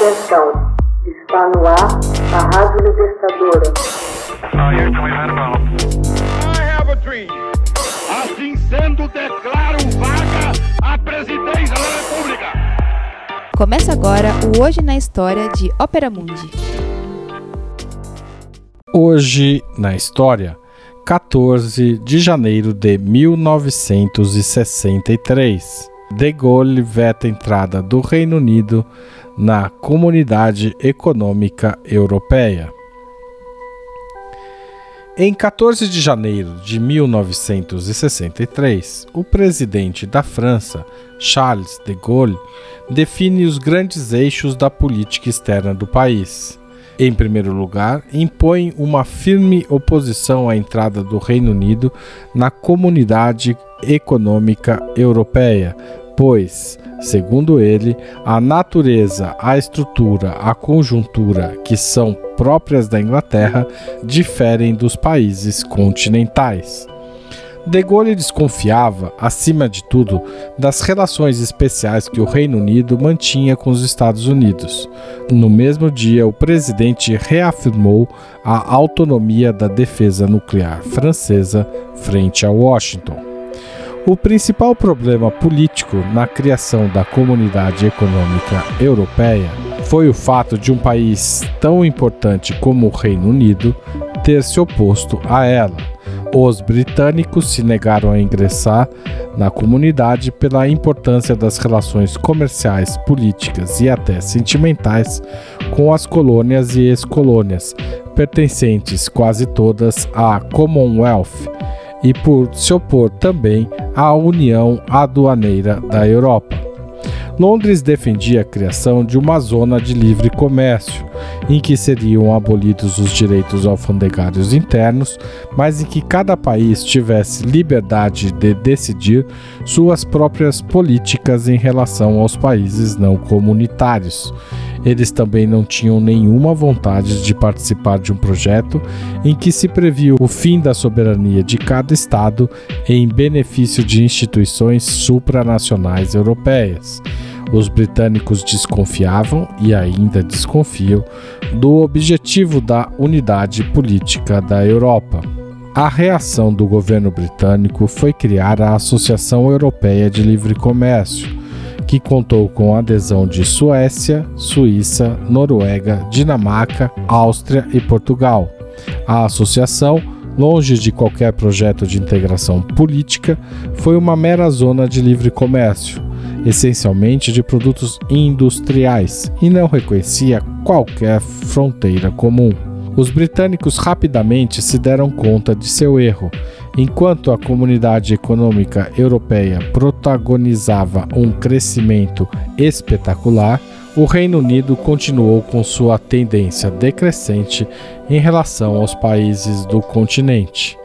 Atenção, está no ar a Rádio Libertadora. Assim sendo, declaro vaga a presidência da República. Começa agora o Hoje na História de Ópera Mundi. Hoje na História, 14 de janeiro de 1963. De Gaulle veta a entrada do Reino Unido na Comunidade Econômica Europeia. Em 14 de janeiro de 1963, o presidente da França, Charles de Gaulle, define os grandes eixos da política externa do país. Em primeiro lugar, impõe uma firme oposição à entrada do Reino Unido na Comunidade Econômica Europeia, pois, segundo ele, a natureza, a estrutura, a conjuntura que são próprias da Inglaterra diferem dos países continentais. De Gaulle desconfiava, acima de tudo, das relações especiais que o Reino Unido mantinha com os Estados Unidos. No mesmo dia, o presidente reafirmou a autonomia da defesa nuclear francesa frente a Washington. O principal problema político na criação da Comunidade Econômica Europeia foi o fato de um país tão importante como o Reino Unido ter se oposto a ela. Os britânicos se negaram a ingressar na comunidade pela importância das relações comerciais, políticas e até sentimentais com as colônias e ex-colônias, pertencentes quase todas à Commonwealth, e por se opor também à União Aduaneira da Europa. Londres defendia a criação de uma zona de livre comércio, em que seriam abolidos os direitos alfandegários internos, mas em que cada país tivesse liberdade de decidir suas próprias políticas em relação aos países não comunitários. Eles também não tinham nenhuma vontade de participar de um projeto em que se previu o fim da soberania de cada Estado em benefício de instituições supranacionais europeias. Os britânicos desconfiavam e ainda desconfiam do objetivo da unidade política da Europa. A reação do governo britânico foi criar a Associação Europeia de Livre Comércio, que contou com a adesão de Suécia, Suíça, Noruega, Dinamarca, Áustria e Portugal. A associação, longe de qualquer projeto de integração política, foi uma mera zona de livre comércio essencialmente de produtos industriais, e não reconhecia qualquer fronteira comum. Os britânicos rapidamente se deram conta de seu erro. Enquanto a comunidade econômica europeia protagonizava um crescimento espetacular, o Reino Unido continuou com sua tendência decrescente em relação aos países do continente.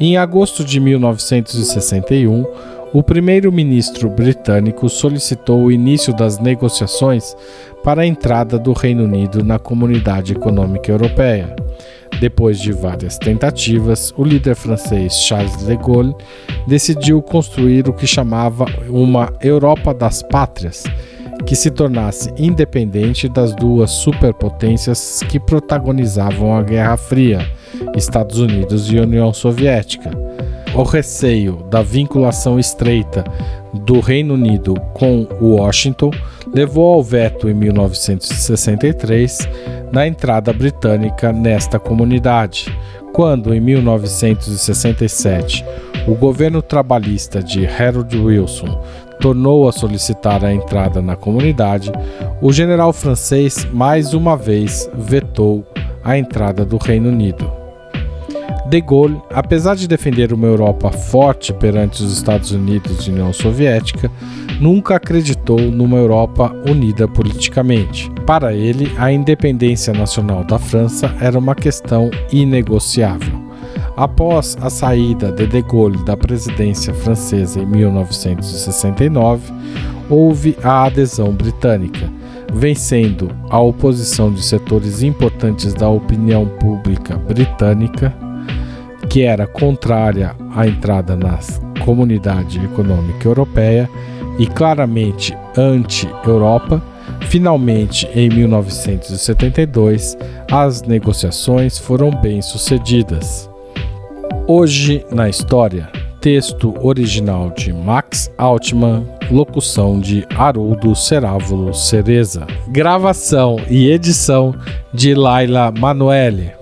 Em agosto de 1961, o primeiro-ministro britânico solicitou o início das negociações para a entrada do Reino Unido na Comunidade Econômica Europeia. Depois de várias tentativas, o líder francês Charles de Gaulle decidiu construir o que chamava uma Europa das Pátrias, que se tornasse independente das duas superpotências que protagonizavam a Guerra Fria, Estados Unidos e União Soviética. O receio da vinculação estreita do Reino Unido com Washington levou ao veto em 1963 na entrada britânica nesta comunidade, quando em 1967 o governo trabalhista de Harold Wilson tornou a solicitar a entrada na comunidade, o general francês mais uma vez vetou a entrada do Reino Unido. De Gaulle, apesar de defender uma Europa forte perante os Estados Unidos e União Soviética, nunca acreditou numa Europa unida politicamente. Para ele, a independência nacional da França era uma questão inegociável. Após a saída de De Gaulle da presidência francesa em 1969, houve a adesão britânica, vencendo a oposição de setores importantes da opinião pública britânica que era contrária à entrada na Comunidade Econômica Europeia e claramente anti-Europa, Finalmente, em 1972, as negociações foram bem sucedidas. Hoje na história, texto original de Max Altman, locução de Haroldo Cerávulo Cereza, gravação e edição de Laila Manoeli.